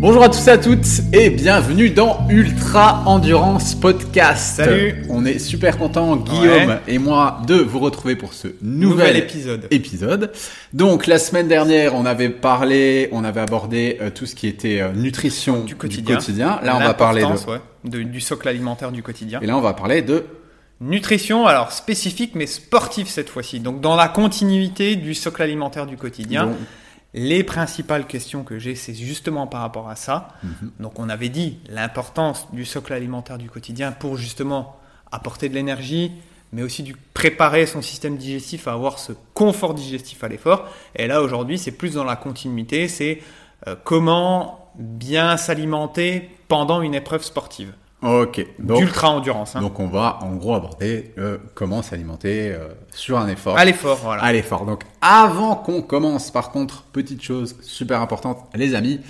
Bonjour à tous et à toutes et bienvenue dans Ultra Endurance Podcast. Salut. On est super content Guillaume Ouais. et moi de vous retrouver pour ce nouvel, Nouvel épisode. épisode. Donc la semaine dernière, on avait parlé, on avait abordé euh, tout ce qui était euh, nutrition Du quotidien. Là, on va parler de L'importance, ouais, de- du socle alimentaire du quotidien. et là on va parler de Nutrition, alors spécifique mais sportive cette fois-ci. Donc dans la continuité du socle alimentaire du quotidien. Les principales questions que j'ai, c'est justement par rapport à ça. Mhm. Donc on avait dit l'importance du socle alimentaire du quotidien pour justement apporter de l'énergie, mais aussi du préparer son système digestif à avoir ce confort digestif à l'effort. Et là aujourd'hui, c'est plus dans la continuité, c'est euh, comment bien s'alimenter pendant une épreuve sportive Ok. Donc, d'ultra endurance. Hein. donc on va en gros aborder euh, comment s'alimenter euh, sur un effort. À l'effort, voilà. à l'effort. Donc avant qu'on commence, par contre, petite chose super importante, les amis,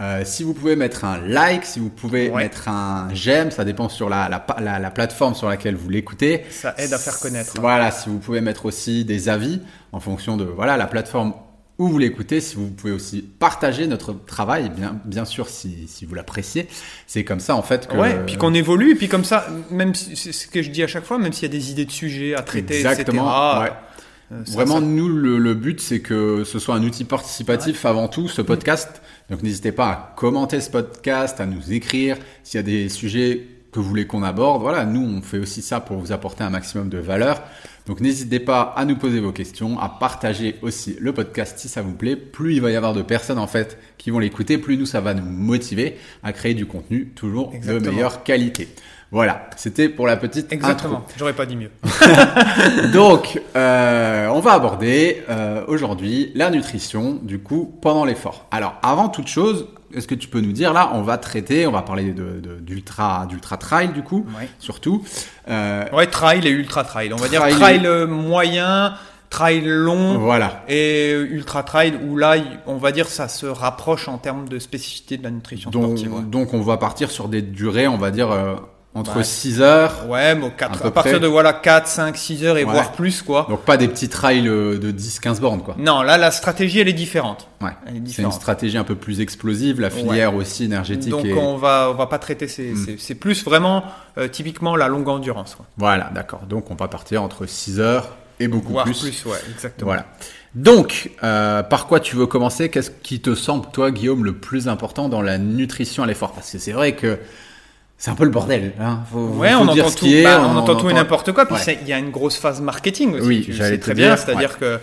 euh, si vous pouvez mettre un like, si vous pouvez Ouais. mettre un j'aime, ça dépend sur la, la, la- la plateforme sur laquelle vous l'écoutez. Ça aide à faire connaître. hein. Voilà, si vous pouvez mettre aussi des avis en fonction de voilà la plateforme où vous l'écoutez, si vous pouvez aussi partager notre travail, bien, bien sûr si, si vous l'appréciez. C'est comme ça en fait que... Ouais, puis qu'on évolue, et puis comme ça, même si, c'est ce que je dis à chaque fois, même s'il y a des idées de sujets à traiter, Exactement, etc. ouais. euh, ça- Vraiment, ça- nous, le, le but, c'est que ce soit un outil participatif avant tout, ce podcast. Donc, n'hésitez pas à commenter ce podcast, à nous écrire s'il y a des sujets que vous voulez qu'on aborde. Voilà, nous, on fait aussi ça pour vous apporter un maximum de valeur. Donc, n'hésitez pas à nous poser vos questions, à partager aussi le podcast si ça vous plaît. Plus il va y avoir de personnes, en fait, qui vont l'écouter, plus nous, ça va nous motiver à créer du contenu toujours de meilleure qualité. Voilà, c'était pour la petite. Exactement, j'aurais pas dit mieux. Donc, euh, on va aborder euh, aujourd'hui la nutrition, du coup, pendant l'effort. Alors, avant toute chose, est-ce que tu peux nous dire, là, on va traiter, on va parler de- de- d'ultra d'ultra trail, du coup, Ouais. surtout. Euh, Ouais, trail et ultra trail. On va dire Trail trail euh, moyen, trail long voilà. et euh, ultra trail où là, on va dire ça se rapproche en termes de spécificité de la nutrition Donc, sportive. Ouais, donc, on va partir sur des durées, on va dire, euh, entre Ouais. 6 heures. Ouais, bon, quatre- À peu à partir près. de voilà 4, 5, 6 heures et Ouais. voire plus quoi. Donc, pas des petits trails euh, de 10-15 bornes, quoi. Non, là la stratégie elle est différente. Ouais. C'est une stratégie un peu plus explosive, la filière aussi énergétique. Donc et- on va on va pas traiter Hmm. ces- c'est plus vraiment euh, typiquement la longue endurance quoi. Voilà, d'accord. Donc, on va partir entre 6 heures et beaucoup voire plus. plus. ouais, exactement. Voilà. Donc, euh, par quoi tu veux commencer? Qu'est-ce qui te semble, toi, Guillaume, le plus important dans la nutrition à l'effort? Parce que c'est vrai que c'est un peu le bordel. Hein. Faut, Ouais, faut on entend tout, est, bah, on, entend tout et entend- n'importe quoi. Puis Ouais. il y a une grosse phase marketing aussi. Oui, j'allais très dire, bien. C'est-à-dire que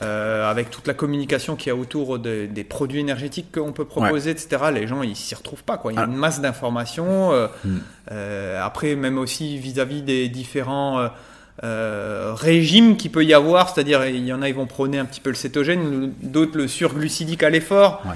euh, avec toute la communication qu'il y a autour de- des produits énergétiques qu'on peut proposer, etc., les gens ils s'y retrouvent pas. Quoi. Il y a Ah. une masse d'informations. euh, Hmm. euh, après, même aussi vis-à-vis des différents euh, euh, régimes qu'il peut y avoir, c'est-à-dire il y en a ils vont prôner un petit peu le cétogène, d'autres le surglucidique à l'effort. Ouais.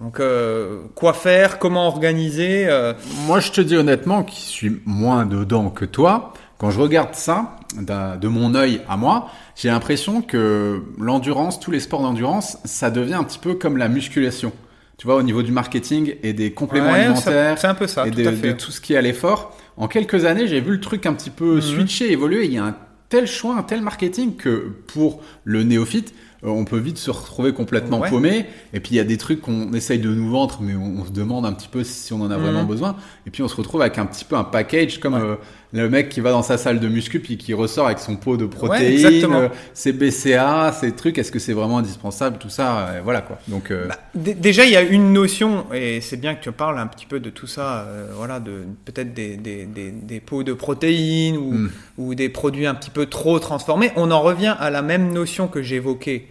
Donc euh, quoi faire, comment organiser euh, Moi, je te dis honnêtement, qui suis moins dedans que toi, quand je regarde ça, de mon œil à moi, j'ai l'impression que l'endurance, tous les sports d'endurance, ça devient un petit peu comme la musculation. Tu vois, au niveau du marketing et des compléments ouais, alimentaires. C'est un peu ça, et tout de, à fait. de tout ce qui est à l'effort. En quelques années, j'ai vu le truc un petit peu Mhm. switcher, évoluer. Il y a un tel choix, un tel marketing que pour le néophyte, on peut vite se retrouver complètement Ouais. paumé. Et puis il y a des trucs qu'on essaye de nous vendre, mais on, on se demande un petit peu si on en a vraiment Mhm. besoin. Et puis on se retrouve avec un petit peu un package comme Ouais. euh, le mec qui va dans sa salle de muscu puis qui ressort avec son pot de protéines, euh, ses BCA, ces trucs. Est-ce que c'est vraiment indispensable Tout ça, euh, voilà quoi. Donc euh, Bah, dé- déjà, il y a une notion, et c'est bien que tu parles un petit peu de tout ça, voilà, de peut-être des, des, des, des pots de protéines ou, Mm. ou des produits un petit peu trop transformés. On en revient à la même notion que j'évoquais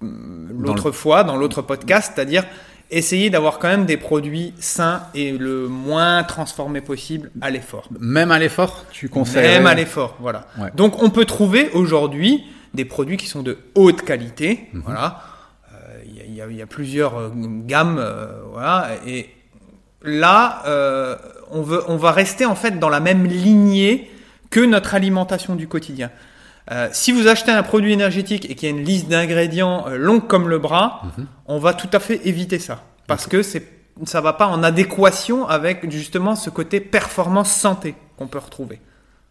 l'autre fois dans l'autre podcast, c'est-à-dire essayer d'avoir quand même des produits sains et le moins transformés possible à l'effort. même à l'effort, tu conseilles Même à l'effort, voilà. Ouais. Donc on peut trouver aujourd'hui des produits qui sont de haute qualité, Mhm. voilà. Euh, Il y, a- il y a- il y a plusieurs euh, gammes, euh, voilà. Et là, euh, on veut, on va rester en fait dans la même lignée que notre alimentation du quotidien. Euh, si vous achetez un produit énergétique et qu'il y a une liste d'ingrédients euh, longue comme le bras, Mhm. on va tout à fait éviter ça parce que c'est ça va pas en adéquation avec justement ce côté performance santé qu'on peut retrouver.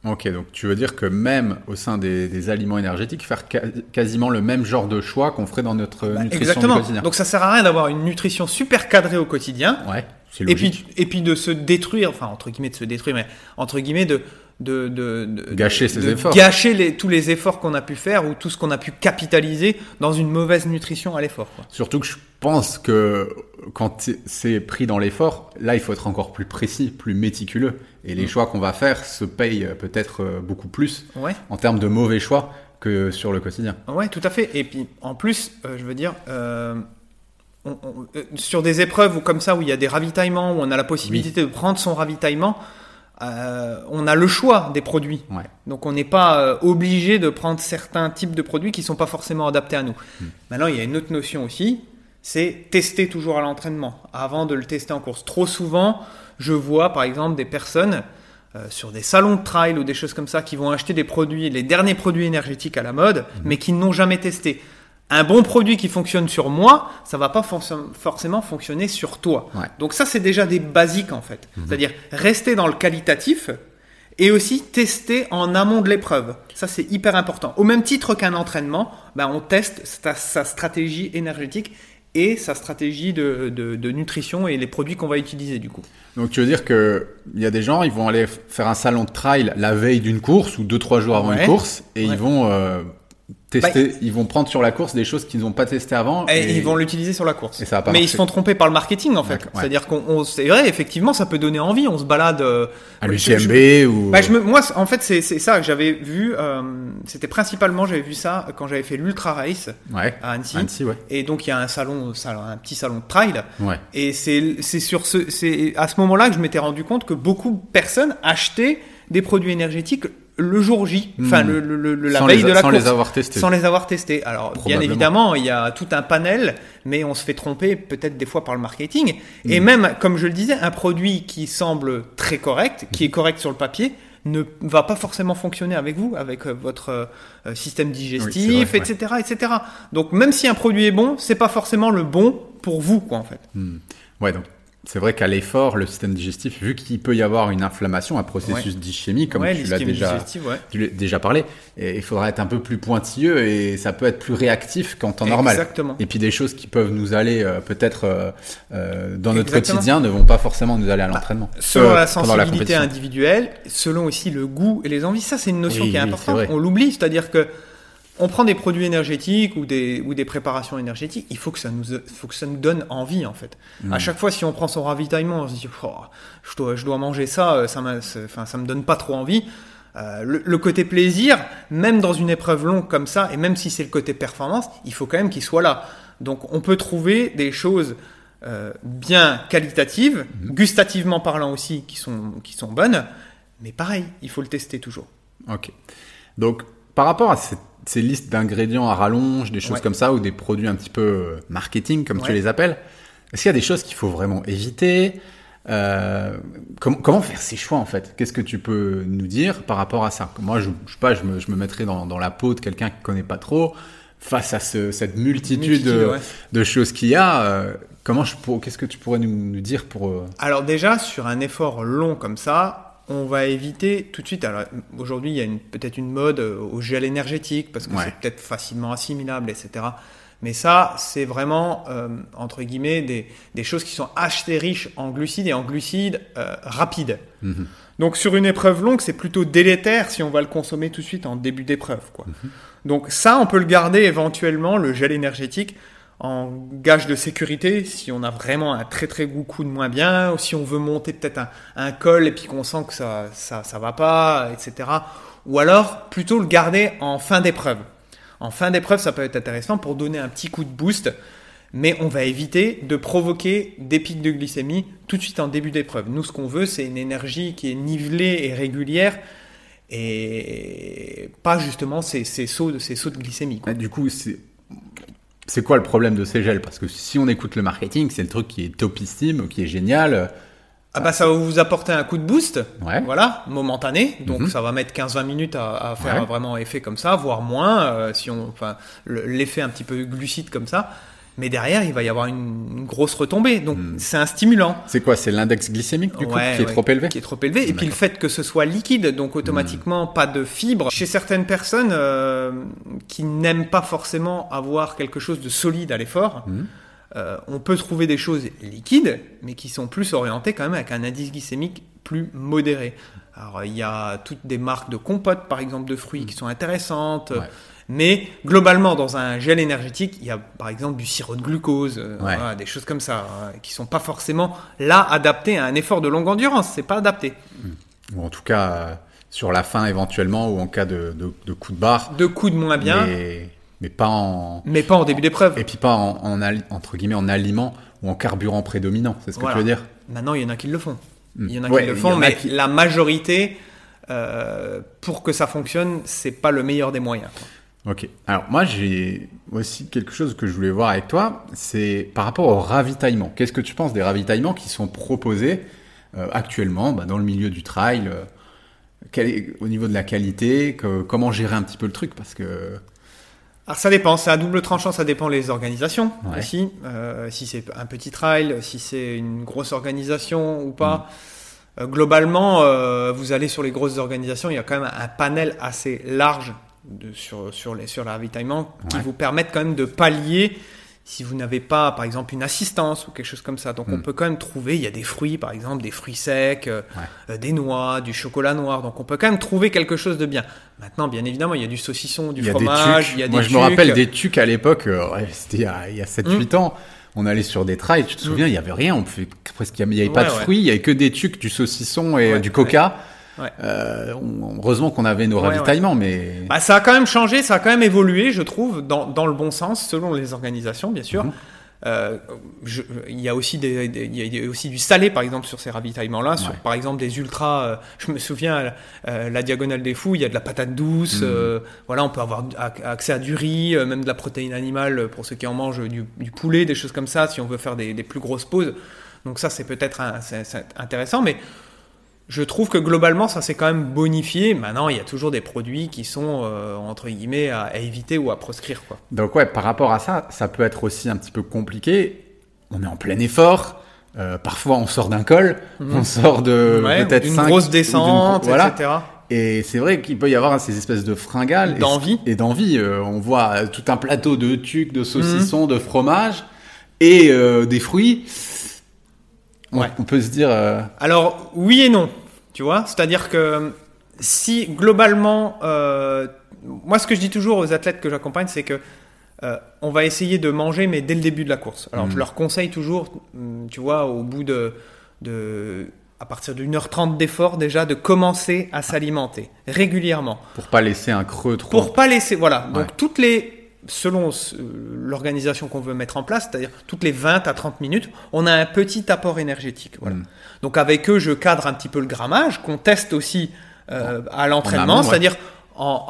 Ok, donc tu veux dire que même au sein des, des aliments énergétiques, faire ca- quasiment le même genre de choix qu'on ferait dans notre Bah, nutrition exactement. du quotidien. Donc ça sert à rien d'avoir une nutrition super cadrée au quotidien. ouais, c'est Et logique. puis, et puis de se détruire, enfin entre guillemets de se détruire, mais entre guillemets de de, de, de- Gâcher ses de efforts. gâcher les, tous les efforts qu'on a pu faire ou tout ce qu'on a pu capitaliser dans une mauvaise nutrition à l'effort. Surtout que je pense que quand c'est- pris dans l'effort, là, il faut être encore plus précis, plus méticuleux. Et Mm. les choix qu'on va faire se payent euh, peut-être euh, beaucoup plus Ouais, en termes de mauvais choix que sur le quotidien. ouais, tout à fait. Et puis en plus, euh, je veux dire. euh, on- on- euh, sur des épreuves ou comme ça où il y a des ravitaillements où on a la possibilité de prendre son ravitaillement, euh, on a le choix des produits. Ouais. Donc on n'est pas euh, obligé de prendre certains types de produits qui sont pas forcément adaptés à nous. Hmm. Maintenant, il y a une autre notion aussi, c'est tester toujours à l'entraînement avant de le tester en course. Trop souvent, je vois par exemple des personnes euh, sur des salons de trail ou des choses comme ça qui vont acheter des produits, les derniers produits énergétiques à la mode, Hmm. mais qui n'ont jamais testé. Un bon produit qui fonctionne sur moi, ça va pas forc- forcément fonctionner sur toi. Ouais. Donc ça, c'est déjà des basiques en fait. C'est-à-dire rester dans le qualitatif et aussi tester en amont de l'épreuve. Ça, c'est hyper important. Au même titre qu'un entraînement, ben, on teste sa, sa stratégie énergétique et sa stratégie de, de- de nutrition et les produits qu'on va utiliser du coup. Donc tu veux dire que il y a des gens, ils vont aller faire un salon de trail la veille d'une course ou deux trois jours avant Ouais. une course et Ouais. ils vont euh, tester, ils vont prendre sur la course des choses qu'ils n'ont pas testées avant. Et, ils vont l'utiliser sur la course. et ça Mais ils se font tromper par le marketing en fait. Ouais. C'est-à-dire qu'on, on- c'est vrai, effectivement, ça peut donner envie. On se balade euh, à je- l'UTMB ou Bah, je me, moi, en fait, c'est ça que j'avais vu. euh, C'était principalement, j'avais vu ça quand j'avais fait l'Ultra Race ouais, à Annecy. Annecy, ouais, Et donc, il y a un salon, salon- un petit salon de trail. ouais. Et c'est c'est sur ce, c'est à ce moment-là que je m'étais rendu compte que beaucoup de personnes achetaient des produits énergétiques le jour J, enfin Hmm. le, le- le- la sans veille les, de la sans course, les avoir testés. sans les avoir testés. Alors bien évidemment, il y a tout un panel, mais on se fait tromper peut-être des fois par le marketing. Hmm. Et même, comme je le disais, un produit qui semble très correct, qui est correct sur le papier, ne va pas forcément fonctionner avec vous, avec euh, votre euh, système digestif, vrai, ouais. etc., etc. Donc même si un produit est bon, c'est pas forcément le bon pour vous, quoi, en fait. Hmm. Ouais, donc c'est vrai qu'à l'effort, le système digestif, vu qu'il peut y avoir une inflammation, un processus d'ischémie, comme ouais, tu l'as déjà, ouais. déjà parlé, il faudra être un peu plus pointilleux et ça peut être plus réactif qu'en temps normal. Exactement. Et puis des choses qui peuvent nous aller euh, peut-être euh, euh, dans notre Exactement. quotidien ne vont pas forcément nous aller à l'entraînement. Selon Euh, la sensibilité individuelle, selon aussi le goût et les envies. Ça, c'est une notion Oui, qui est oui, importante. On l'oublie, c'est-à-dire que on prend des produits énergétiques ou des, ou des préparations énergétiques, il faut que ça nous, faut que ça nous donne envie en fait. Mm. À chaque fois, si on prend son ravitaillement, on se dit, Oh, je, dois, je dois manger ça, euh, ça, enfin, ça me donne pas trop envie. Euh, le, le côté plaisir, même dans une épreuve longue comme ça, et même si c'est le côté performance, il faut quand même qu'il soit là. Donc on peut trouver des choses euh, bien qualitatives, Mm. gustativement parlant aussi, qui sont, qui sont bonnes, mais pareil, il faut le tester toujours. Ok. Donc, par rapport à cette- ces listes d'ingrédients à rallonge, des choses Ouais. comme ça, ou des produits un petit peu euh, marketing, comme tu les appelles, est-ce qu'il y a des choses qu'il faut vraiment éviter Euh, com- Comment faire ces choix en fait? Qu'est-ce que tu peux nous dire par rapport à ça? Moi, je, je sais pas, je me, je me mettrais dans, dans la peau de quelqu'un qui connaît pas trop face à ce- cette multitude, Multitude, de, ouais. de choses qu'il y a. euh, comment je pour- Qu'est-ce que tu pourrais nous, nous dire pour euh, Alors déjà, sur un effort long comme ça, on va éviter tout de suite. Alors aujourd'hui, il y a peut-être une mode euh, au gel énergétique parce que Ouais. c'est peut-être facilement assimilable, etc. Mais ça, c'est vraiment euh, entre guillemets des, des choses qui sont achetées riches en glucides et en glucides euh, rapides. Mhm. Donc sur une épreuve longue, c'est plutôt délétère si on va le consommer tout de suite en début d'épreuve. quoi. Donc ça, on peut le garder éventuellement, le gel énergétique, en gage de sécurité si on a vraiment un très très goût coup de moins bien, ou si on veut monter peut-être un, col et puis qu'on sent que ça, ça, ça va pas, etc. Ou alors plutôt le garder en fin d'épreuve. En fin d'épreuve, ça peut être intéressant pour donner un petit coup de boost, mais on va éviter de provoquer des pics de glycémie tout de suite en début d'épreuve. Nous, ce qu'on veut, c'est une énergie qui est nivelée et régulière et pas justement ces, sauts, de, ces sauts de glycémie. Du coup, c'est c'est quoi le problème de ces gels? Parce que si on écoute le marketing, c'est le truc qui est topissime, qui est génial. Ah bah ça va vous apporter un coup de boost, Ouais. voilà, momentané. Donc Mhm. ça va mettre 15-20 minutes à, à faire Ouais. vraiment effet comme ça, voire moins, euh, si on, enfin le- l'effet un petit peu glucide comme ça. Mais derrière, il va y avoir une, une grosse retombée. Donc, c'est un stimulant. C'est quoi? C'est l'index glycémique du coup Ouais, qui est ouais, trop élevé? Qui est trop élevé. Et puis le fait que ce soit liquide, donc automatiquement pas de fibres. Chez certaines personnes euh, qui n'aiment pas forcément avoir quelque chose de solide à l'effort, Mhm. euh, on peut trouver des choses liquides, mais qui sont plus orientées quand même avec un indice glycémique plus modéré. Alors il y a toutes des marques de compotes, par exemple, de fruits qui sont intéressantes. Ouais. Mais globalement, dans un gel énergétique, il y a par exemple du sirop de glucose, euh, Ouais. voilà, des choses comme ça, hein, qui sont pas forcément là adaptées à un effort de longue endurance. C'est pas adapté. Ou en tout cas euh, sur la fin éventuellement ou en cas de, de, de coup de barre. Deux coups de moins bien, mais, Mais, mais pas en. pas en début d'épreuve. Et puis pas en, en entre guillemets en aliment ou en carburant prédominant, c'est ce que Voilà. tu veux dire? Maintenant, il y en a qui le font. Mm. Il y en a Ouais, qui le font, mais qui- la majorité, euh, pour que ça fonctionne, c'est pas le meilleur des moyens. quoi. Ok. Alors moi j'ai aussi quelque chose que je voulais voir avec toi, c'est par rapport au ravitaillement. Qu'est-ce que tu penses des ravitaillements qui sont proposés euh, actuellement bah, dans le milieu du trail euh, quel est- Au niveau de la qualité, que- comment gérer un petit peu le truc Parce que Alors ça dépend, c'est à double tranchant, ça dépend les organisations Ouais. aussi. Euh, si c'est un petit trail, si c'est une grosse organisation ou pas. Mm. Euh, globalement, euh, vous allez sur les grosses organisations, il y a quand même un panel assez large de, sur, sur, les, sur le ravitaillement qui Ouais. vous permettent quand même de pallier si vous n'avez pas, par exemple, une assistance ou quelque chose comme ça. Donc on Mm. peut quand même trouver, il y a des fruits, par exemple, des fruits secs, euh, Ouais. euh, des noix, du chocolat noir. Donc on peut quand même trouver quelque chose de bien. Maintenant, bien évidemment, il y a du saucisson, du il fromage, il y a Moi des je me rappelle des tucs à l'époque, euh, ouais, c'était il y a, a 7-8 ans. On allait sur des trails, tu te souviens, il y avait rien, on pouvait presque, il y avait pas Mm. De fruits, il y avait que des tucs, du saucisson et du coca. Ouais. Euh, on- heureusement qu'on avait nos Ouais, ravitaillements, mais Bah, ça a quand même changé, ça a quand même évolué, je trouve, dans, dans le bon sens, selon les organisations, bien sûr. Mhm. Euh, je- il y a aussi des, des- il y a aussi du salé par exemple sur ces ravitaillements-là, sur Ouais. par exemple des ultras. euh, je me souviens euh, la diagonale des fous, il y a de la patate douce. Mhm. voilà, on peut avoir ac- accès à du riz, même de la protéine animale pour ceux qui en mangent, du, du poulet, des choses comme ça, si on veut faire des, des plus grosses pauses. Donc ça, c'est peut-être intéressant, mais je trouve que globalement, ça s'est quand même bonifié. Maintenant, il y a toujours des produits qui sont, euh, entre guillemets, à, à éviter ou à proscrire. Quoi. Donc ouais, par rapport à ça, ça peut être aussi un petit peu compliqué. On est en plein effort. euh, parfois, on sort d'un col, on sort de Ouais, peut-être d'une grosse ou descente, voilà. etc. Et c'est vrai qu'il peut y avoir ces espèces de fringales D'envie. et d'envie. Euh, on voit euh, tout un plateau de tucs, de saucissons, Mhm. de fromage et euh, des fruits. On, Ouais. on peut se dire, euh, Alors, oui et non, tu vois. C'est-à-dire que si globalement, euh, moi, ce que je dis toujours aux athlètes que j'accompagne, c'est que euh, on va essayer de manger, mais dès le début de la course. Alors, Mhm. je leur conseille toujours, hum, tu vois, au bout de, de à partir d'une heure trente d'effort déjà, de commencer à s'alimenter régulièrement. pour pas laisser un creux trop. Pour pas laisser, voilà. Donc Ouais. toutes les, selon ce- l'organisation qu'on veut mettre en place, c'est-à-dire toutes les 20 à 30 minutes, on a un petit apport énergétique. Voilà. Mm. Donc avec eux, je cadre un petit peu le grammage, qu'on teste aussi euh, à l'entraînement, ouais. c'est-à-dire en,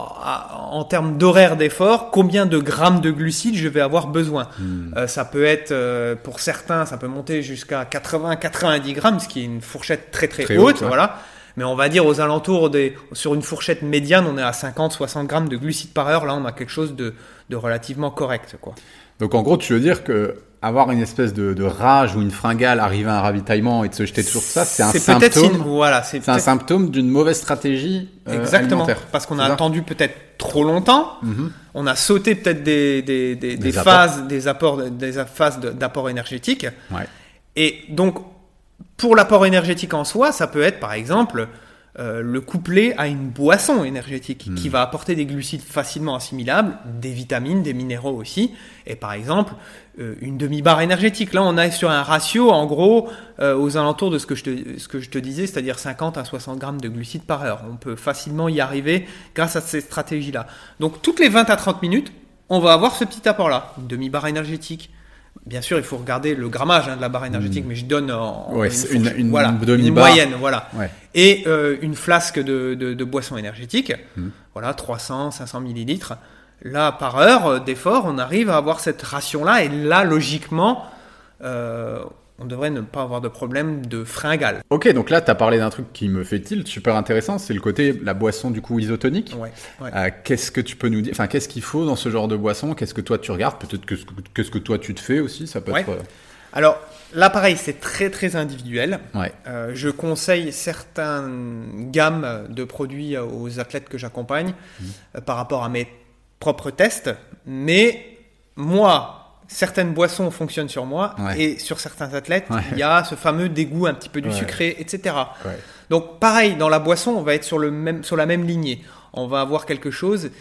en- en termes d'horaire d'effort, combien de grammes de glucides je vais avoir besoin. Hmm. Euh, ça peut être, euh, pour certains, ça peut monter jusqu'à 80-90 grammes, ce qui est une fourchette très très, Très haute, haute, ouais. voilà. Mais on va dire aux alentours des, sur une fourchette médiane, on est à 50-60 grammes de glucides par heure. Là, on a quelque chose de, de relativement correct, quoi. Donc en gros, tu veux dire que avoir une espèce de, de rage ou une fringale, arriver à un ravitaillement et de se jeter sur ça, c'est un symptôme. une- voilà, c'est un symptôme d'une mauvaise stratégie euh, Exactement. alimentaire. Parce qu'on a attendu peut-être trop longtemps. Mhm. On a sauté peut-être des, des, des, Des des apports. phases, des apports, des phases d'apport énergétique. Ouais. Et donc, pour l'apport énergétique en soi, ça peut être par exemple euh, le coupler à une boisson énergétique qui va apporter des glucides facilement assimilables, des vitamines, des minéraux aussi, et par exemple euh, une demi-barre énergétique. Là, on est sur un ratio en gros euh, aux alentours de ce que je te, ce que je te disais, c'est-à-dire 50 à 60 grammes de glucides par heure. On peut facilement y arriver grâce à ces stratégies-là. Donc, toutes les 20 à 30 minutes, on va avoir ce petit apport-là, une demi-barre énergétique. Bien sûr, il faut regarder le grammage hein, de la barre énergétique, mais je donne en, Ouais, une- une voilà, demi-barre. moyenne, voilà. Ouais. Et euh, une flasque de, de, de boisson énergétique, Mhm. voilà, 300, 500 millilitres. Là, par heure euh, d'effort, on arrive à avoir cette ration-là, et là, logiquement, euh, on devrait ne pas avoir de problème de fringale. Ok, donc là, tu as parlé d'un truc qui me fait tilt, super intéressant, c'est le côté, la boisson du coup isotonique. Ouais, ouais. Euh, qu'est-ce que tu peux nous dire Enfin, qu'est-ce qu'il faut dans ce genre de boisson? Qu'est-ce que toi tu regardes? Peut-être que qu'est-ce que toi tu te fais aussi Ça peut Ouais. être. euh, Alors là, pareil, c'est très très individuel. Ouais. Euh, je conseille certaines gammes de produits aux athlètes que j'accompagne Mmh. euh, par rapport à mes propres tests, mais moi, certaines boissons fonctionnent sur moi Ouais. et sur certains athlètes, Ouais. il y a ce fameux dégoût un petit peu du Ouais. sucré, etc. Donc pareil, dans la boisson, on va être sur, le même, sur la même lignée. On va avoir quelque chose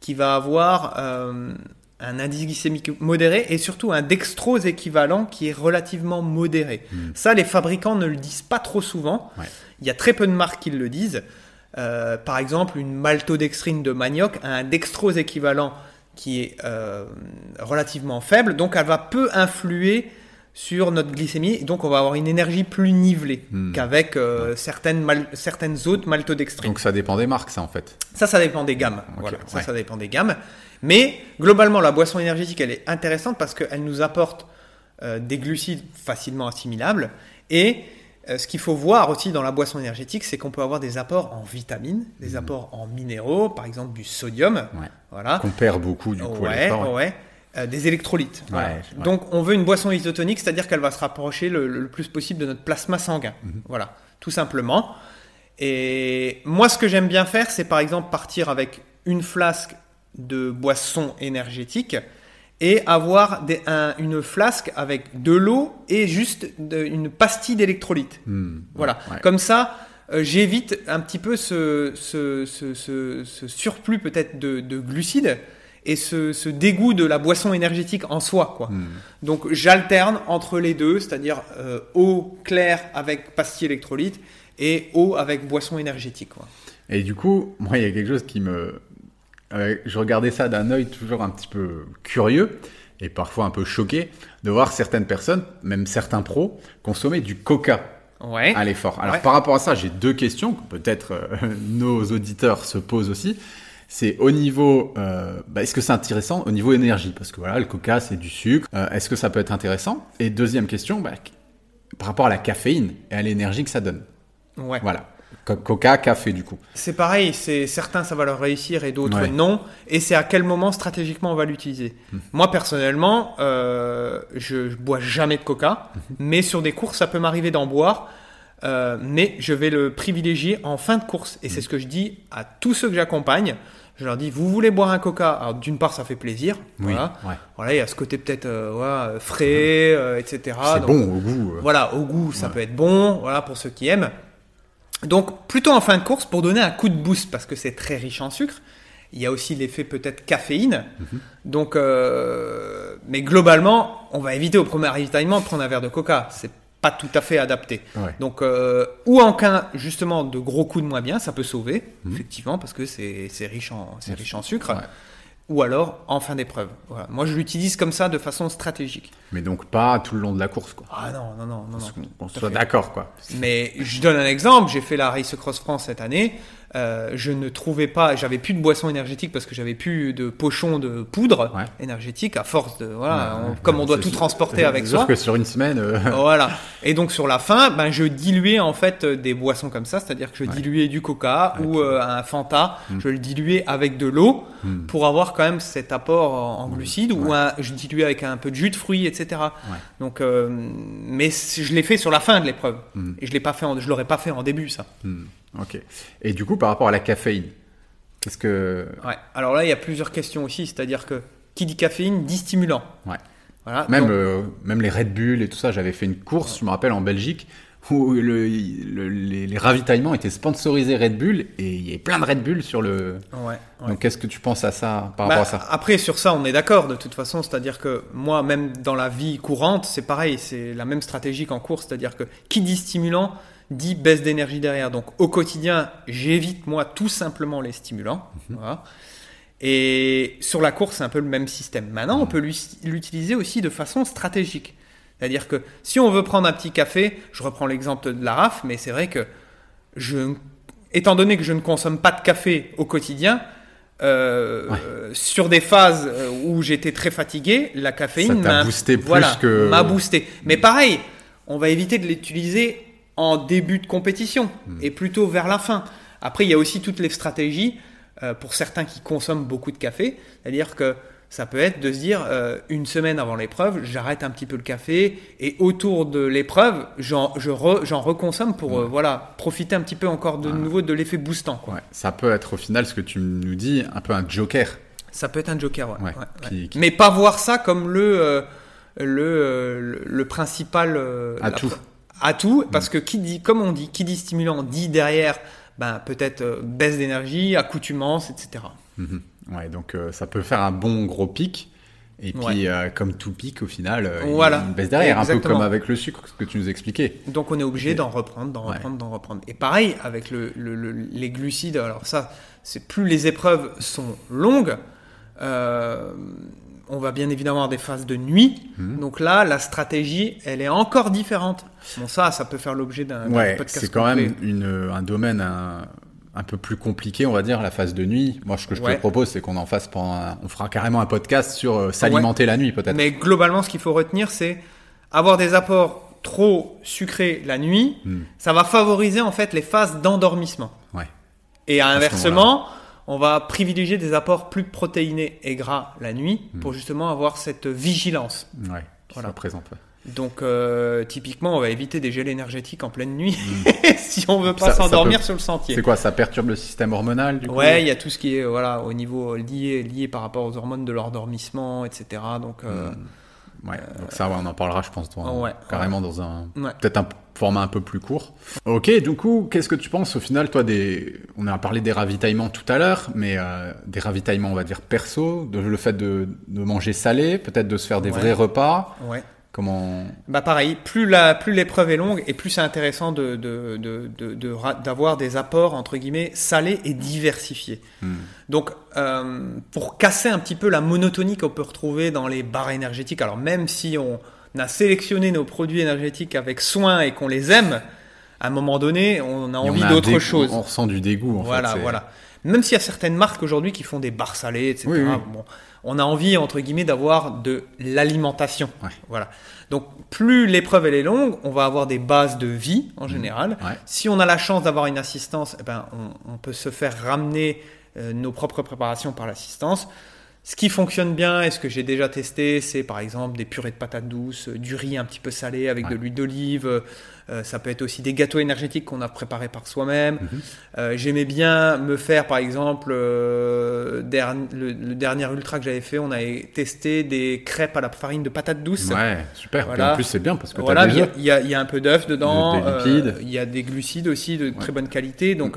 qui va avoir euh, un indice glycémique modéré et surtout un dextrose équivalent qui est relativement modéré. Ça, les fabricants ne le disent pas trop souvent. Il y a très peu de marques qui le disent. Euh, par exemple, une maltodextrine de manioc a un dextrose équivalent qui est euh, relativement faible, donc elle va peu influer sur notre glycémie, et donc on va avoir une énergie plus nivelée Hmm. qu'avec euh, certaines, mal- certaines autres maltodextrines. Donc ça dépend des marques, ça en fait. Ça, ça dépend des gammes. Voilà, ça, ça dépend des gammes. Mais globalement, la boisson énergétique, elle est intéressante parce qu'elle nous apporte euh, des glucides facilement assimilables. Et euh, ce qu'il faut voir aussi dans la boisson énergétique, c'est qu'on peut avoir des apports en vitamines, des Mhm. apports en minéraux, par exemple du sodium. Ouais. Voilà. Qu'on perd beaucoup du coup à Ouais, l'effort. ouais. Euh, des électrolytes. Voilà. Donc on veut une boisson isotonique, c'est-à-dire qu'elle va se rapprocher le, le plus possible de notre plasma sanguin. Mhm. Voilà, tout simplement. Et moi, ce que j'aime bien faire, c'est par exemple partir avec une flasque de boisson énergétique et avoir des- un- une flasque avec de l'eau et juste de- une pastille d'électrolyte. Hmm. Voilà. Ouais. Comme ça, euh, j'évite un petit peu ce, ce, ce- ce- ce surplus peut-être de, de glucides et ce, ce dégoût de la boisson énergétique en soi. Quoi. Hmm. Donc j'alterne entre les deux, c'est-à-dire euh, eau claire avec pastille électrolyte et eau avec boisson énergétique. Quoi. Et du coup, moi, il y a quelque chose qui me. Euh, je regardais ça d'un œil toujours un petit peu curieux et parfois un peu choqué de voir certaines personnes, même certains pros, consommer du coca Ouais. à l'effort. Alors Ouais. par rapport à ça, j'ai deux questions que peut-être euh, nos auditeurs se posent aussi. C'est au niveau, euh, bah, est-ce que c'est intéressant au niveau énergie? Parce que voilà, le coca c'est du sucre. Euh, est-ce que ça peut être intéressant? Et deuxième question, bah, par rapport à la caféine et à l'énergie que ça donne. Ouais. Voilà, coca, café du coup. C'est pareil, c'est certains ça va leur réussir et d'autres Ouais. non. Et c'est à quel moment stratégiquement on va l'utiliser? Moi personnellement, euh, je, je bois jamais de coca, mais sur des courses ça peut m'arriver d'en boire. Euh, mais je vais le privilégier en fin de course. Et c'est ce que je dis à tous ceux que j'accompagne. Je leur dis, vous voulez boire un coca? Alors d'une part, ça fait plaisir. Oui, Voilà. ouais. Voilà, il y a ce côté peut-être euh, frais, euh, etc. c'est bon au goût. voilà, au goût, ça Ouais. peut être bon, voilà, pour ceux qui aiment. Donc, plutôt en fin de course pour donner un coup de boost, parce que c'est très riche en sucre. Il y a aussi l'effet peut-être caféine. Mhm. Donc, euh, mais globalement, on va éviter au premier ravitaillement de prendre un verre de coca. C'est pas tout à fait adapté. Ouais. Donc, euh, ou en cas justement de gros coups de moins bien, ça peut sauver, Mhm. effectivement, parce que c'est c'est riche en, riche en sucre. Ouais. Ou alors en fin d'épreuve. Voilà. Moi, je l'utilise comme ça de façon stratégique. Mais donc pas tout le long de la course, quoi. Ah non, non, non, non, non. Qu'on soit d'accord, quoi. Mais je donne un exemple, j'ai fait la Race Cross France cette année. Euh, je ne trouvais pas, j'avais plus de boisson énergétique parce que j'avais plus de pochons de poudre Ouais. énergétique à force de voilà, Ouais, on- ouais, comme on doit tout transporter avec soi. que sur une semaine, euh, voilà. Et donc sur la fin, ben je diluais en fait des boissons comme ça, c'est-à-dire que je diluais du Coca ou euh, un Fanta, Mm. je le diluais avec de l'eau Hmm. pour avoir quand même cet apport en, glucides ou un, je diluais avec un peu de jus de fruits, etc. Donc, euh, mais je l'ai fait sur la fin de l'épreuve Hmm. et je l'ai pas fait, en- je l'aurais pas fait en début ça. Ok. Et du coup, par rapport à la caféine, qu'est-ce que. Ouais. Alors là, il y a plusieurs questions aussi, c'est-à-dire que qui dit caféine dit stimulant. Ouais. Voilà. Même, Donc, euh, même les Red Bull et tout ça, j'avais fait une course, je me rappelle, en Belgique, où le, le- les, les ravitaillements étaient sponsorisés Red Bull et il y avait plein de Red Bull sur le. ouais, ouais. Donc, qu'est-ce que tu penses à ça, par Bah, rapport à ça? Après, sur ça, on est d'accord de toute façon. C'est-à-dire que moi, même dans la vie courante, c'est pareil. C'est la même stratégie qu'en course. C'est-à-dire que qui dit stimulant dit baisse d'énergie derrière. Donc au quotidien, j'évite moi tout simplement les stimulants. Mhm. Voilà. Et sur la course, c'est un peu le même système. Maintenant, on peut l'us- l'utiliser aussi de façon stratégique. C'est-à-dire que si on veut prendre un petit café, je reprends l'exemple de la RAF, mais c'est vrai que je, étant donné que je ne consomme pas de café au quotidien, euh, Ouais. euh, sur des phases euh, où j'étais très fatigué, la caféine m'a boosté plus voilà, que- m'a boosté. Mais pareil, on va éviter de l'utiliser en début de compétition Hmm. et plutôt vers la fin. Après, il y a aussi toutes les stratégies euh, pour certains qui consomment beaucoup de café, c'est-à-dire que ça peut être de se dire euh, une semaine avant l'épreuve, j'arrête un petit peu le café et autour de l'épreuve, j'en je re- reconsomme pour euh, voilà profiter un petit peu encore de nouveau de l'effet boostant. Quoi. Ouais, ça peut être au final ce que tu nous dis, un peu un joker. Ça peut être un joker, ouais. Qui- qui- Mais pas voir ça comme le, le, le, le principal euh, la Atout. pr- atout, parce que qui dit, comme on dit, qui dit stimulant dit derrière, ben, peut-être euh, baisse d'énergie, accoutumance, etc. Mhm. Ouais, donc euh, ça peut faire un bon gros pic. Et puis, euh, comme tout pic, au final, il Voilà. une baisse derrière, un peu comme avec le sucre, ce que tu nous expliquais. Donc on est obligé d'en reprendre, d'en Ouais. reprendre, d'en reprendre. Et pareil avec le, le- le- les glucides. Alors ça, c'est plus les épreuves sont longues. On va bien évidemment avoir des phases de nuit. Mhm. Donc là, la stratégie, elle est encore différente. Bon ça, ça peut faire l'objet d'un Ouais, podcast c'est quand complet. même une, un domaine un, un peu plus compliqué, on va dire, la phase de nuit. Moi, ce que je Ouais. te propose, c'est qu'on en fasse pendant un- On fera carrément un podcast sur euh, s'alimenter la nuit, peut-être. Mais globalement, ce qu'il faut retenir, c'est avoir des apports trop sucrés la nuit. Hmm. Ça va favoriser en fait les phases d'endormissement. Ouais. Et inversement, on va privilégier des apports plus protéinés et gras la nuit Hmm. pour justement avoir cette vigilance. Ouais, Voilà. Donc euh, typiquement, on va éviter des gels énergétiques en pleine nuit si on veut pas Hmm. S'endormir peut- sur le sentier. C'est quoi Ça perturbe le système hormonal, du coup Ouais, il y a tout ce qui est voilà au niveau lié lié par rapport aux hormones de l'endormissement, etc. Donc euh, Ouais, donc ça, ouais, on en parlera, je pense, Ouais, carrément dans un peut-être un format un peu plus court. Ok, du coup, qu'est-ce que tu penses au final, toi, des on a parlé des ravitaillements tout à l'heure, mais euh, des ravitaillements, on va dire perso, de le fait de, de manger salé, peut-être de se faire des vrais repas. ouais. Comment Bah pareil, plus la plus l'épreuve est longue et plus c'est intéressant de de- de- d'avoir des apports entre guillemets salés et diversifiés. Hmm. Donc euh, pour casser un petit peu la monotonie qu'on peut retrouver dans les barres énergétiques, alors même si on a sélectionné nos produits énergétiques avec soin et qu'on les aime, à un moment donné, on a envie d'autre chose. On ressent du dégoût, en voilà, fait. voilà. Même s'il y a certaines marques aujourd'hui qui font des barres salées, etc. Oui, oui. Bon, on a envie entre guillemets d'avoir de l'alimentation. Ouais. Voilà. Donc plus l'épreuve elle est longue, on va avoir des bases de vie en général. Mmh. Ouais. Si on a la chance d'avoir une assistance, eh ben, on, on peut se faire ramener euh, nos propres préparations par l'assistance. Ce qui fonctionne bien et ce que j'ai déjà testé, c'est par exemple des purées de patates douces, euh, du riz un petit peu salé avec de l'huile d'olive. Euh, ça peut être aussi des gâteaux énergétiques qu'on a préparés par soi-même. Mhm. Euh, J'aimais bien me faire, par exemple, euh, le, le dernier ultra que j'avais fait, on avait testé des crêpes à la farine de patates douces. Ouais, super. En plus, c'est bien parce que Voilà, il y, a- y y un peu d'œuf dedans, il y a des glucides aussi de très bonne qualité, donc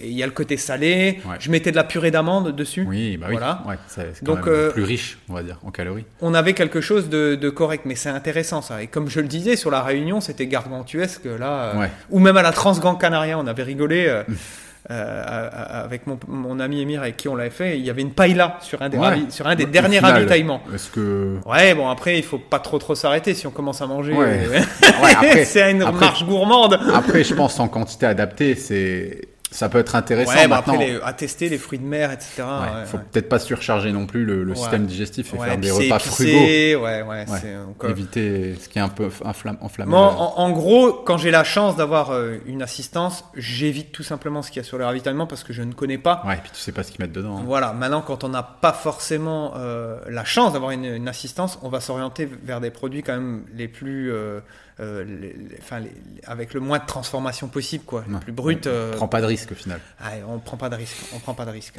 et il y a le côté salé. Ouais. Je mettais de la purée d'amande dessus. Oui, bah oui. Voilà. Ouais, c'est c'est quand Donc, même euh, plus riche, on va dire, en calories. On avait quelque chose de, de correct, mais c'est intéressant ça. Et comme je le disais, sur la Réunion, c'était gargantuesque là, euh, Ouais. ou même à la Transgran Canaria, on avait rigolé. euh, euh, avec mon, mon ami Emir avec qui on l'avait fait, il y avait une paella sur un des, Ouais. ravi- sur un des derniers final, ravitaillements. Est-ce que Ouais, bon après il faut pas trop trop s'arrêter si on commence à manger. Ouais. c'est une après- marche gourmande. Après, je pense en quantité adaptée, c'est ça peut être intéressant. Ouais, bah Maintenant, après les, à tester les fruits de mer, etc. ouais, ouais, faut peut-être pas surcharger non plus le, système digestif et faire des repas épicé, frugaux. Éviter ce qui est un peu enflammé. En, en gros, quand j'ai la chance d'avoir euh, une assistance, j'évite tout simplement ce qu'il y a sur le ravitaillement parce que je ne connais pas. Ouais, et puis tu sais pas ce qu'ils mettent dedans. hein. Voilà, maintenant quand on n'a pas forcément euh, la chance d'avoir une, une assistance, on va s'orienter vers des produits quand même les plus, euh, euh, les- les- enfin, les- avec le moins de transformation possible, quoi, Ouais. plus brut. euh, Prends pas de risque au final. ouais, on prend pas de risque, on prend pas de risque.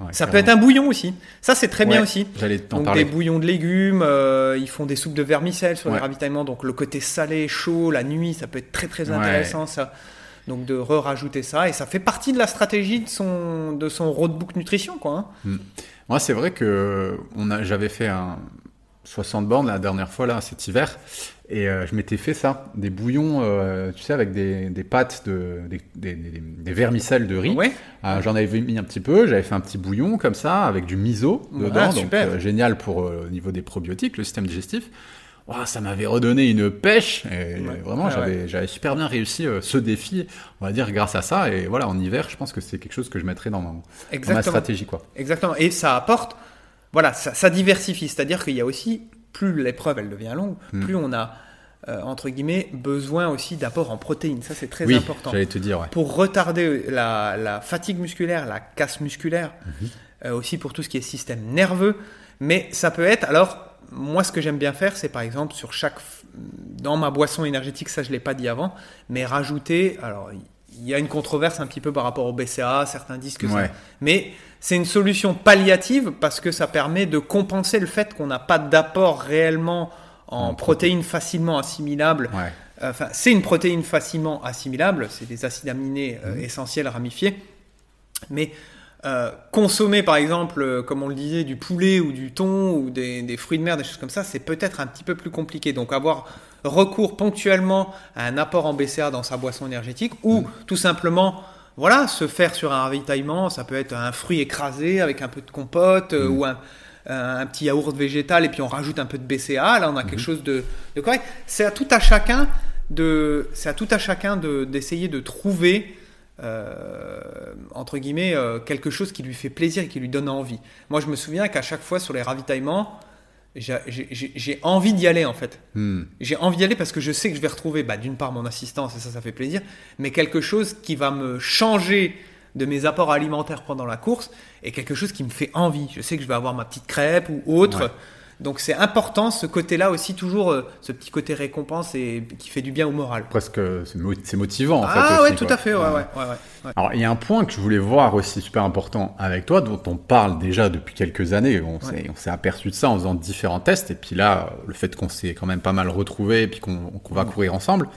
ouais. Ça peut être un bouillon aussi. Ça c'est très bien aussi. J'allais t'en Donc parler. des bouillons de légumes, euh, ils font des soupes de vermicelles sur les ravitaillements, donc le côté salé, chaud, la nuit, ça peut être très très intéressant ça. Donc de re-rajouter ça, et ça fait partie de la stratégie de son, de son roadbook nutrition quoi. hein. Moi, c'est vrai que on a, j'avais fait un 60 bornes la dernière fois là cet hiver et euh, je m'étais fait ça, des bouillons, euh, tu sais, avec des, des pâtes de des, des, des- des vermicelles de riz. Ouais. Euh, J'en avais mis un petit peu, j'avais fait un petit bouillon comme ça avec du miso dedans, donc super. euh, génial pour au niveau des probiotiques, le système digestif. Ouah, ça m'avait redonné une pêche et Ouais. vraiment Ouais, j'avais super bien réussi euh, ce défi, on va dire grâce à ça et voilà en hiver, je pense que c'est quelque chose que je mettrais dans, mon- dans ma stratégie quoi. Exactement. Et ça apporte, voilà, ça, ça diversifie. C'est-à-dire qu'il y a aussi, plus l'épreuve elle devient longue, Mm. plus on a euh, entre guillemets, besoin aussi d'apport en protéines. Ça, c'est très oui, important. j'allais te dire, ouais. Pour retarder la, la fatigue musculaire, la casse musculaire, Mhm. euh, aussi pour tout ce qui est système nerveux. Mais ça peut être, alors, moi, ce que j'aime bien faire, c'est par exemple, sur chaque. Dans ma boisson énergétique, ça, je ne l'ai pas dit avant, mais rajouter. Alors, il y a une controverse un petit peu par rapport au BCA, certains disent que ça. Ouais. Mais c'est une solution palliative parce que ça permet de compenser le fait qu'on n'a pas d'apport réellement en En protéines facilement assimilables Ouais. Enfin, c'est une protéine facilement assimilable, c'est des acides aminés euh, essentiels ramifiés. Mais euh, consommer, par exemple, euh, comme on le disait, du poulet ou du thon ou des, des fruits de mer, des choses comme ça, c'est peut-être un petit peu plus compliqué. Donc, avoir recours ponctuellement à un apport en BCA dans sa boisson énergétique ou tout simplement. Voilà, se faire sur un ravitaillement, ça peut être un fruit écrasé avec un peu de compote euh, ou un, un petit yaourt végétal et puis on rajoute un peu de BCA. Là, on a quelque chose de, de correct. C'est à tout à chacun de, c'est à tout à chacun de d'essayer de trouver euh, entre guillemets euh, quelque chose qui lui fait plaisir et qui lui donne envie. Moi, je me souviens qu'à chaque fois sur les ravitaillements, j'ai- envie d'y aller en fait. Hmm. J'ai envie d'y aller parce que je sais que je vais retrouver, bah, d'une part, mon assistance, et ça, ça fait plaisir, mais quelque chose qui va me changer de mes apports alimentaires pendant la course et quelque chose qui me fait envie. Je sais que je vais avoir ma petite crêpe ou autre. Ouais. Donc c'est important ce côté-là aussi, toujours euh, ce petit côté récompense et qui fait du bien au moral. Presque, c'est mo- c'est motivant en fait. ah aussi, ouais, tout quoi. à fait, ouais, ouais, ouais. Alors, il y a un point que je voulais voir aussi super important avec toi, dont on parle déjà depuis quelques années. On s'est on s'est aperçu de ça en faisant différents tests. Et puis là, le fait qu'on s'est quand même pas mal retrouvés et puis qu'on qu'on va courir ensemble,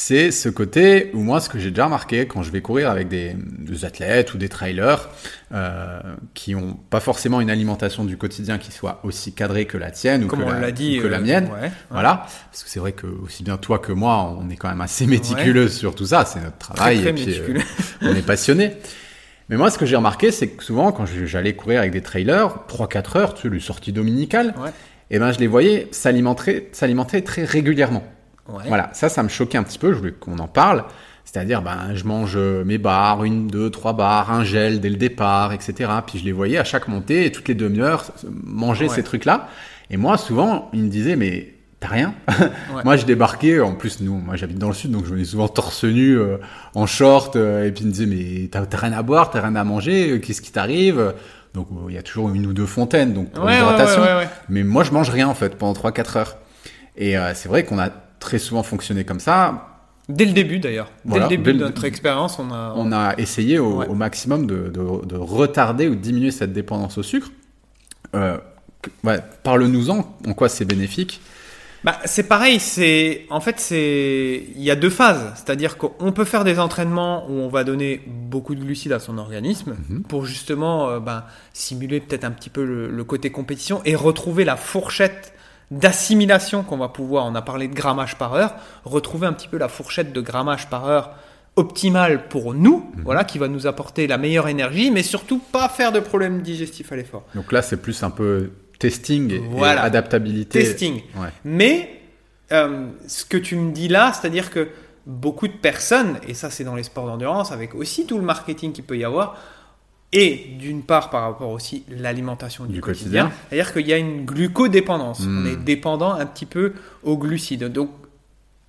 c'est ce côté où moi, ce que j'ai déjà remarqué quand je vais courir avec des, des athlètes ou des trailers euh, qui ont pas forcément une alimentation du quotidien qui soit aussi cadrée que la tienne ou Comme que, on la, dit, ou que la mienne. ouais, ouais. Voilà, parce que c'est vrai que aussi bien toi que moi, on est quand même assez méticuleux sur tout ça. C'est notre travail très et puis euh, on est passionné. Mais moi, ce que j'ai remarqué, c'est que souvent, quand j'allais courir avec des trailers, 3-4 heures, tu sais, les sorties dominicales, Ouais. et ben, je les voyais s'alimenter, s'alimenter très régulièrement. Ouais. Voilà, ça, ça me choquait un petit peu, je voulais qu'on en parle. C'est-à-dire, ben, je mange euh, mes barres, une, deux, trois barres, un gel dès le départ, etc. Puis je les voyais à chaque montée, et toutes les demi-heures, manger Ouais. ces trucs-là. Et moi, souvent, ils me disaient, mais t'as rien? Ouais. Moi, je débarquais, en plus, nous, moi, j'habite dans le sud, donc je venais souvent torse nu, euh, en short, euh, et puis ils me disaient, mais t'as rien à boire, t'as rien à manger, euh, qu'est-ce qui t'arrive? Donc, il y a toujours une ou deux fontaines, donc pour Ouais, l'hydratation. Mais moi, je mange rien, en fait, pendant 3-4 heures. Et c'est vrai qu'on a très souvent fonctionné comme ça. Dès le début d'ailleurs. Voilà, dès le début dès de notre expérience, on a. On a essayé au, Ouais. au maximum de, de- de retarder ou de diminuer cette dépendance au sucre. Euh, ouais, Parle-nous-en, en quoi c'est bénéfique. Bah, c'est pareil, c'est en fait c'est il y a deux phases, c'est-à-dire qu'on peut faire des entraînements où on va donner beaucoup de glucides à son organisme Mhm. pour justement euh, ben, simuler peut-être un petit peu le, le côté compétition et retrouver la fourchette d'assimilation qu'on va pouvoir, on a parlé de grammage par heure, retrouver un petit peu la fourchette de grammage par heure optimale pour nous, Mhm. voilà, qui va nous apporter la meilleure énergie, mais surtout pas faire de problèmes digestifs à l'effort. Donc là, c'est plus un peu testing et, adaptabilité. Testing. Ouais. Mais euh, ce que tu me dis là, c'est-à-dire que beaucoup de personnes, et ça c'est dans les sports d'endurance, avec aussi tout le marketing qu'il peut y avoir, et d'une part par rapport aussi l'alimentation du, Du quotidien, quotidien. c'est-à-dire qu'il y a une glucodépendance. Hmm. On est dépendant un petit peu aux glucides. Donc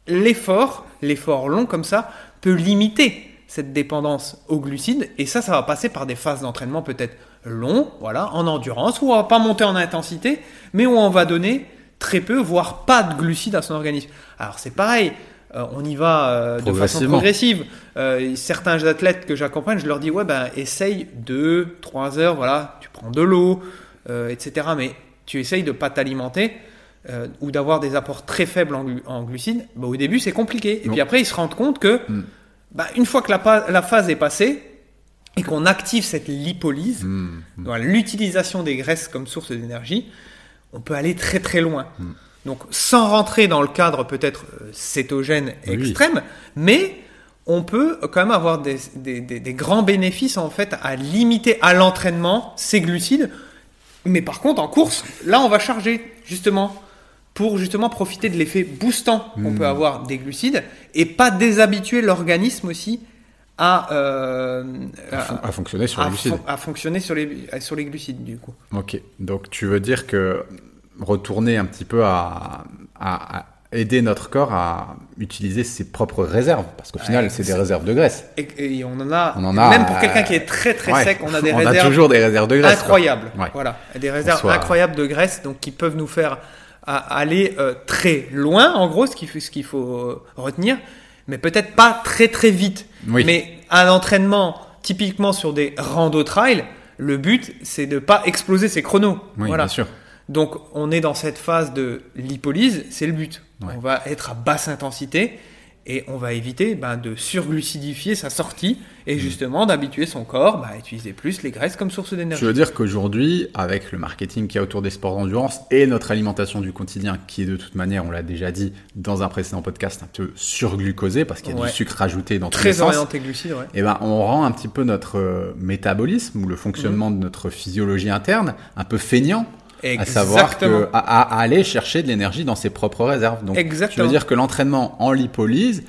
l'effort, l'effort long comme ça, peut limiter cette dépendance aux glucides, et ça, ça va passer par des phases d'entraînement peut-être longs, voilà, en endurance, où on va pas monter en intensité, mais où on va donner très peu, voire pas de glucides à son organisme. Alors c'est pareil, euh, on y va euh, de façon progressive. Euh, certains athlètes que j'accompagne, je leur dis ouais ben essaye deux, trois heures, voilà, tu prends de l'eau, euh, etc. Mais tu essayes de pas t'alimenter ou d'avoir des apports très faibles en, glu- en glucides. Bah, au début c'est compliqué. Et Non. puis après ils se rendent compte que Mm. bah, une fois que la, phase est passée et qu'on active cette lipolyse, Hmm. voilà, l'utilisation des graisses comme source d'énergie, on peut aller très très loin. Hmm. Donc sans rentrer dans le cadre peut-être euh, cétogène Oui. extrême, mais on peut quand même avoir des, des- des- des grands bénéfices en fait à limiter à l'entraînement ces glucides. Mais par contre en course, là on va charger justement pour justement profiter de l'effet boostant qu'on Hmm. peut avoir des glucides et pas déshabituer l'organisme aussi à, euh, À, à- fon- à fonctionner sur à les glucides. fon- à fonctionner sur les, sur les glucides du coup. Ok, donc tu veux dire que retourner un petit peu à, à- à aider notre corps à utiliser ses propres réserves, parce qu'au final, Ouais, c'est des réserves de graisse. Et, et on en a, On en a, même pour euh, quelqu'un qui est très très Ouais. sec, on a des on réserves a toujours des réserves de graisse. incroyables. Ouais. Voilà, des réserves soit- incroyables de graisse, donc qui peuvent nous faire aller euh, très loin, en gros, ce qu'il faut, ce qu'il faut euh, retenir, mais peut-être pas très très vite. Oui. Mais un entraînement typiquement sur des rando trail, le but c'est de pas exploser ses chronos. Oui, voilà. bien sûr. Donc on est dans cette phase de lipolyse, c'est le but. Ouais. On va être à basse intensité et on va éviter ben, de surglucidifier sa sortie et Mm. justement d'habituer son corps ben, à utiliser plus les graisses comme source d'énergie. Je veux dire qu'aujourd'hui, avec le marketing qu'il y a autour des sports d'endurance et notre alimentation du quotidien, qui est de toute manière, on l'a déjà dit dans un précédent podcast, un peu surglucosé parce qu'il y a Ouais. du sucre rajouté dans tous les Très sens. orienté glucides, ouais. Eh ben, on rend un petit peu notre euh, métabolisme ou le fonctionnement de notre physiologie interne un peu feignant. À savoir que, à, à aller chercher de l'énergie dans ses propres réserves. Donc, je Exactement. veux dire que l'entraînement en lipolyse,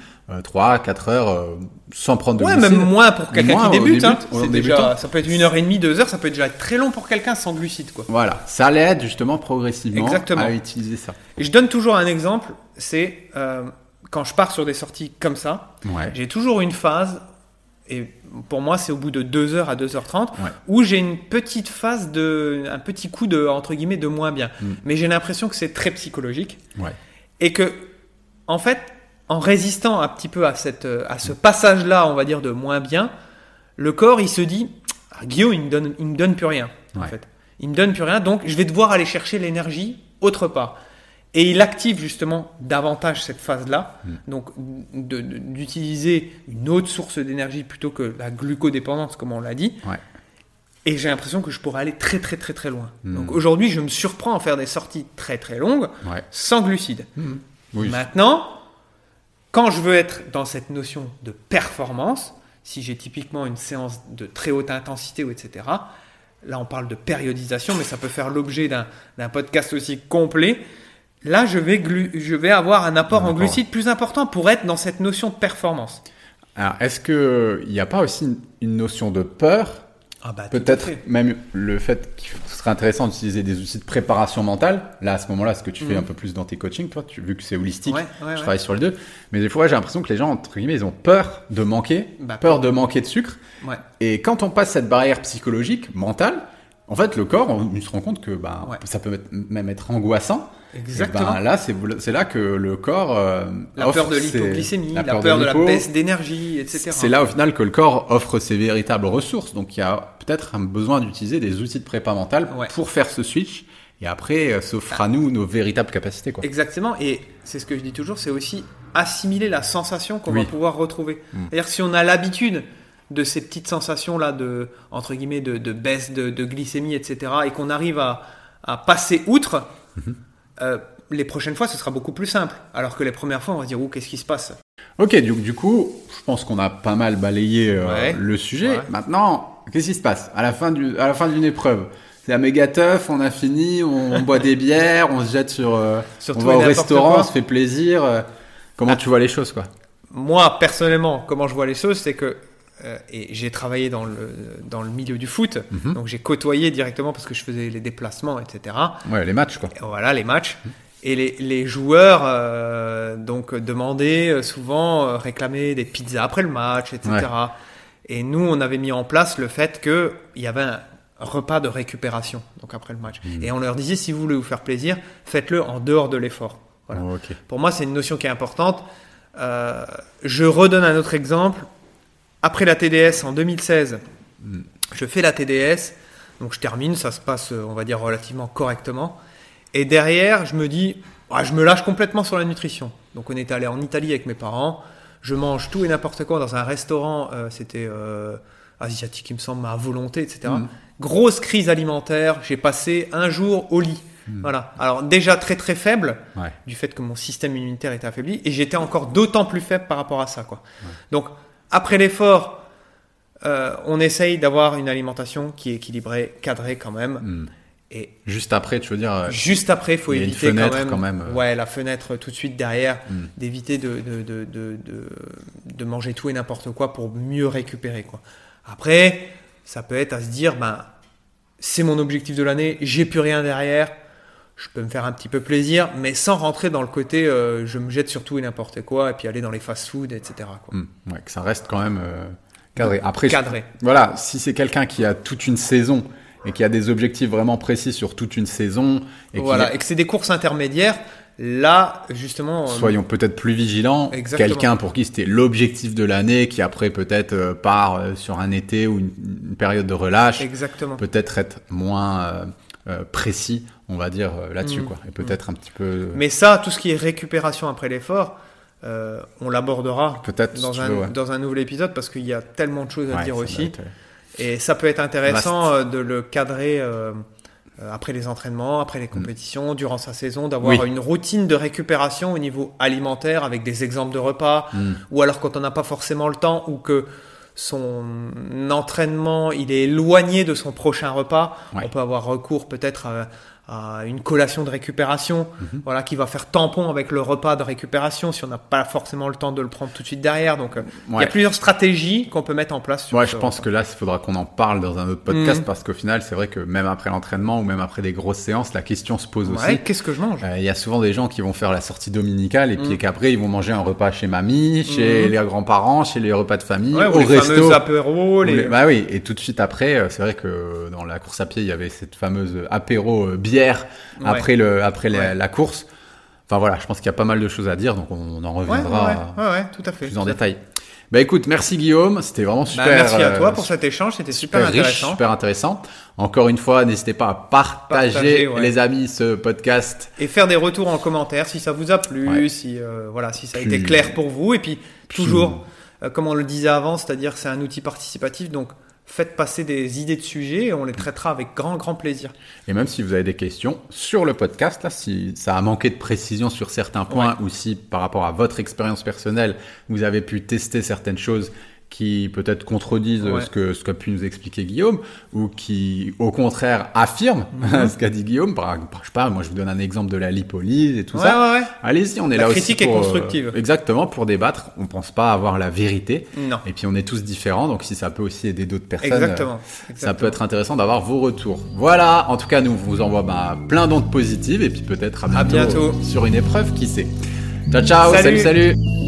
3, 4 heures, euh, sans prendre de Ouais, glucides, même moins pour quelqu'un qui débute. hein. début, C'est déjà, ça peut être une heure et demie, deux heures, ça peut déjà être très long pour quelqu'un sans glucides. Quoi. Voilà, ça l'aide justement progressivement Exactement. à utiliser ça. Et je donne toujours un exemple, c'est euh, quand je pars sur des sorties comme ça, Ouais. j'ai toujours une phase, et pour moi c'est au bout de 2h à 2h30, Ouais. où j'ai une petite phase de, un petit coup de, entre guillemets, de moins bien. Mm. Mais j'ai l'impression que c'est très psychologique, Ouais. et que, en fait, en résistant un petit peu à, cette, à ce passage-là, on va dire, de moins bien, le corps, il se dit, ah, Guillaume, il me donne, il me donne plus rien, en Ouais. fait. Il me donne plus rien, donc je vais devoir aller chercher l'énergie autre part. Et il active justement davantage cette phase-là, Mm. donc d'utiliser une autre source d'énergie plutôt que la glucodépendance, comme on l'a dit. Ouais. Et j'ai l'impression que je pourrais aller très très très très loin. Mm. Donc aujourd'hui, je me surprends à faire des sorties très très longues Ouais. sans glucides. Oui. Maintenant, quand je veux être dans cette notion de performance, si j'ai typiquement une séance de très haute intensité ou etc., là on parle de périodisation, mais ça peut faire l'objet d'un podcast aussi complet. Là, je vais, glu- je vais avoir un apport en glucides plus important pour être dans cette notion de performance. Alors, est-ce que il n'y a pas aussi une, notion de peur? Ah bah, Peut-être même le fait qu'il serait intéressant d'utiliser des outils de préparation mentale. Là, à ce moment-là, ce que tu fais Mhm. un peu plus dans tes coachings, toi, tu, vu que c'est holistique, Ouais, ouais, je ouais. travaille sur les deux. Mais des fois, j'ai l'impression que les gens, entre guillemets, ils ont peur de manquer, Bah, peur de manquer de sucre. Et quand on passe cette barrière psychologique, mentale, en fait, le corps, on, on se rend compte que bah, ça peut même être angoissant. Exactement. Et ben, là, c'est là que le corps euh, la offre peur de l'hypoglycémie, la, peur peur de, la baisse d'énergie, etc. C'est là au final que le corps offre ses véritables ressources. Donc il y a peut-être un besoin d'utiliser des outils de prépa mentale Ouais. pour faire ce switch. Et après, euh, s'offre à nous nos véritables capacités. Quoi. Exactement, et c'est ce que je dis toujours, c'est aussi assimiler la sensation qu'on Oui. va pouvoir retrouver. Mm. C'est-à-dire si on a l'habitude de ces petites sensations-là de, entre guillemets, de, de baisse de, de glycémie, etc., et qu'on arrive à, à passer outre, Mhm. Euh, les prochaines fois, ce sera beaucoup plus simple. Alors que les premières fois, on va se dire, qu'est-ce qui se passe? Ok, du, du coup, je pense qu'on a pas mal balayé euh, Ouais. le sujet. Ouais. Maintenant, qu'est-ce qui se passe? À la fin du, à la fin d'une épreuve C'est la méga teuf, on a fini, on, on boit des bières, on se jette sur, euh, on va au restaurant, quoi. on se fait plaisir. euh, comment Ah. tu vois les choses, quoi? Moi, personnellement, comment je vois les choses, c'est que et j'ai travaillé dans le, dans le milieu du foot, Mhm. donc j'ai côtoyé directement parce que je faisais les déplacements, etc. Ouais, les matchs, quoi. Et Voilà les matchs. Et les, les joueurs euh, donc demandaient euh, souvent euh, réclamer des pizzas après le match, etc. Ouais. Et nous, on avait mis en place le fait qu'il y avait un repas de récupération donc après le match. Mhm. Et on leur disait si vous voulez vous faire plaisir, faites-le en dehors de l'effort. Voilà. Oh. Pour moi, c'est une notion qui est importante. Euh, je redonne un autre exemple. Après la TDS en 2016, Mm. je fais la TDS, donc je termine, ça se passe, euh, on va dire, relativement correctement. Et derrière, je me dis, ah, je me lâche complètement sur la nutrition. Donc on est allé en Italie avec mes parents. Je mange tout et n'importe quoi dans un restaurant, euh, c'était euh, asiatique, il me semble, à volonté, etc. Mm. Grosse crise alimentaire. J'ai passé un jour au lit. Voilà. Alors déjà très très faible Ouais. du fait que mon système immunitaire était affaibli et j'étais encore d'autant plus faible par rapport à ça quoi. Donc après l'effort, euh, on essaye d'avoir une alimentation qui est équilibrée, cadrée quand même. Mm. Et Juste après, tu veux dire. euh, juste après, il faut il y a une éviter fenêtre quand même, quand même, euh. ouais, la fenêtre tout de suite derrière, Mm. d'éviter de, de, de, de, de, de manger tout et n'importe quoi pour mieux récupérer quoi. Après, ça peut être à se dire, ben c'est mon objectif de l'année, j'ai plus rien derrière, je peux me faire un petit peu plaisir, mais sans rentrer dans le côté euh, je me jette sur tout et n'importe quoi, et puis aller dans les fast-food, etc. Quoi. Hmm, ouais, que ça reste quand même euh, cadré. Après, je- Cadré. voilà, si c'est quelqu'un qui a toute une saison et qui a des objectifs vraiment précis sur toute une saison, et Voilà, et que c'est des courses intermédiaires, là, justement, euh, soyons peut-être plus vigilants. Quelqu'un pour qui c'était l'objectif de l'année, qui après peut-être part sur un été ou une, une période de relâche, peut-être être moins précis, on va dire, euh, là-dessus, Mm. quoi. Et peut-être un petit peu. Mais ça, tout ce qui est récupération après l'effort, euh, on l'abordera Peut-être, si dans, veux, ouais. dans un nouvel épisode parce qu'il y a tellement de choses à Ouais, dire aussi. être, euh, Et ça peut être intéressant euh, de le cadrer euh, euh, après les entraînements, après les compétitions, durant sa saison, d'avoir Mm. Oui. une routine de récupération au niveau alimentaire avec des exemples de repas, Mm. ou alors quand on n'a pas forcément le temps ou que son entraînement il est éloigné de son prochain repas, Ouais. on peut avoir recours peut-être à, à une collation de récupération, Mhm. voilà, qui va faire tampon avec le repas de récupération si on n'a pas forcément le temps de le prendre tout de suite derrière. Donc, euh, il y a plusieurs stratégies qu'on peut mettre en place. Sur Ouais, je pense repas. que là, il faudra qu'on en parle dans un autre podcast Mhm. parce qu'au final, c'est vrai que même après l'entraînement ou même après des grosses séances, la question se pose Ouais, aussi. qu'est-ce que je mange? Euh, Il y a souvent des gens qui vont faire la sortie dominicale et puis Mhm. qu'après ils vont manger un repas chez mamie, chez les grands-parents, chez les repas de famille, Ouais, ou au les resto. apéros, les... Bah oui, et tout de suite après, euh, c'est vrai que dans la course à pied, il y avait cette fameuse apéro euh, bière Ouais. après le après la, Ouais. la course. Enfin voilà, je pense qu'il y a pas mal de choses à dire, donc on en reviendra tout à fait. plus en tout détail. Bah écoute, merci Guillaume, c'était vraiment fait. super. Bah, merci à euh, toi pour cet échange, c'était super, super riche, intéressant. super intéressant. Encore une fois, n'hésitez pas à partager, Partager, ouais. les amis, ce podcast. Et faire des retours en commentaire si ça vous a plu, Ouais. si euh, voilà, si ça a Plus- été clair pour vous. Et puis plus- toujours, euh, comme on le disait avant, c'est-à-dire c'est un outil participatif, donc faites passer des idées de sujets et on les traitera avec grand grand plaisir. Et même si vous avez des questions sur le podcast, là, si ça a manqué de précision sur certains points ou si par rapport à votre expérience personnelle, vous avez pu tester certaines choses qui peut-être contredisent Ouais. ce que ce qu'a pu nous expliquer Guillaume ou qui au contraire affirment Mhm. ce qu'a dit Guillaume par, par- je sais pas moi je vous donne un exemple de la lipolyse et tout ouais, ça ouais, ouais. allez-y on est La là aussi critique est pour, euh, constructive. exactement pour débattre on pense pas avoir la vérité Non. et puis on est tous différents donc si ça peut aussi aider d'autres personnes euh, Exactement. ça peut être intéressant d'avoir vos retours. Voilà, en tout cas, nous vous envoie bah, plein d'ondes positives et puis peut-être à bientôt, À bientôt. sur une épreuve, qui sait. Ciao, ciao, Salut. salut. salut.